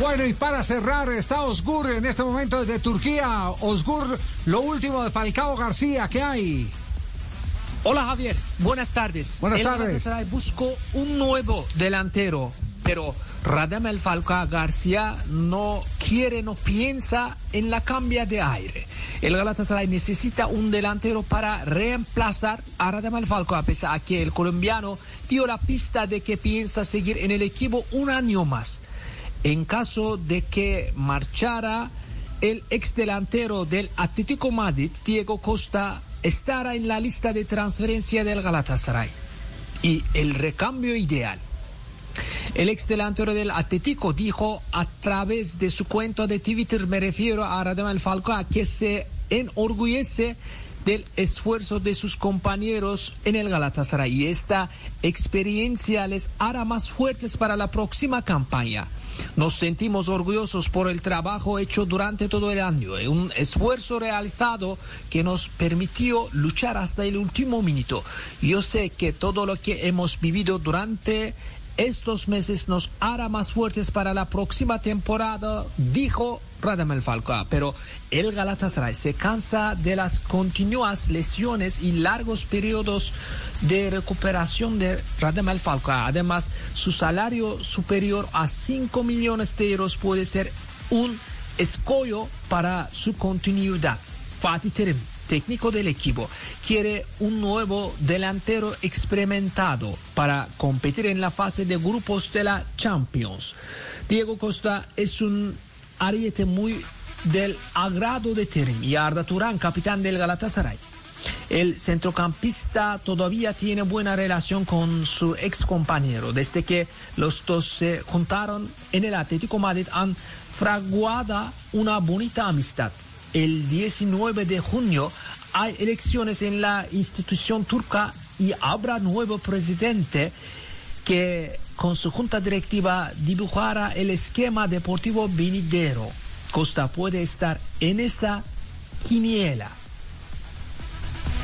Bueno, y para cerrar, está Osgur en este momento desde Turquía. Osgur, lo último de Falcao García, ¿qué hay? Hola Javier, buenas tardes. Buenas El tardes. Galatasaray buscó un nuevo delantero, pero Radamel Falcao García no quiere, no piensa en la cambia de aire. El Galatasaray necesita un delantero para reemplazar a Radamel Falcao, a pesar de que el colombiano dio la pista de que piensa seguir en el equipo un año más. En caso de que marchara el ex delantero del Atlético Madrid, Diego Costa, estará en la lista de transferencia del Galatasaray. Y el recambio ideal. El ex delantero del Atlético dijo a través de su cuenta de Twitter, me refiero a Radamel Falcao, que se enorgullece del esfuerzo de sus compañeros en el Galatasaray y esta experiencia les hará más fuertes para la próxima campaña. Nos sentimos orgullosos por el trabajo hecho durante todo el año, eh, un esfuerzo realizado que nos permitió luchar hasta el último minuto. Yo sé que todo lo que hemos vivido durante estos meses nos hará más fuertes para la próxima temporada, dijo Radamel Falcao. Pero el Galatasaray se cansa de las continuas lesiones y largos periodos de recuperación de Radamel Falcao. Además, su salario superior a 5 millones de euros puede ser un escollo para su continuidad. Fatih Terim técnico del equipo, quiere un nuevo delantero experimentado para competir en la fase de grupos de la Champions. Diego Costa es un ariete muy del agrado de Terim y Arda Turán, capitán del Galatasaray. El centrocampista todavía tiene buena relación con su ex compañero. Desde que los dos se juntaron en el Atlético Madrid han fraguado una bonita amistad el 19 de junio hay elecciones en la institución turca y habrá nuevo presidente que con su junta directiva dibujará el esquema deportivo venidero. Costa puede estar en esa quiniela.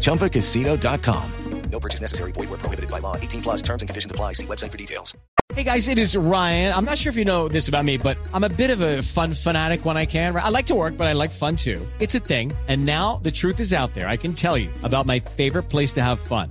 ChumbaCasino.com. No purchase necessary. Void where prohibited by law. 18 plus terms and conditions apply. See website for details. Hey guys, it is Ryan. I'm not sure if you know this about me, but I'm a bit of a fun fanatic when I can. I like to work, but I like fun too. It's a thing. And now the truth is out there. I can tell you about my favorite place to have fun.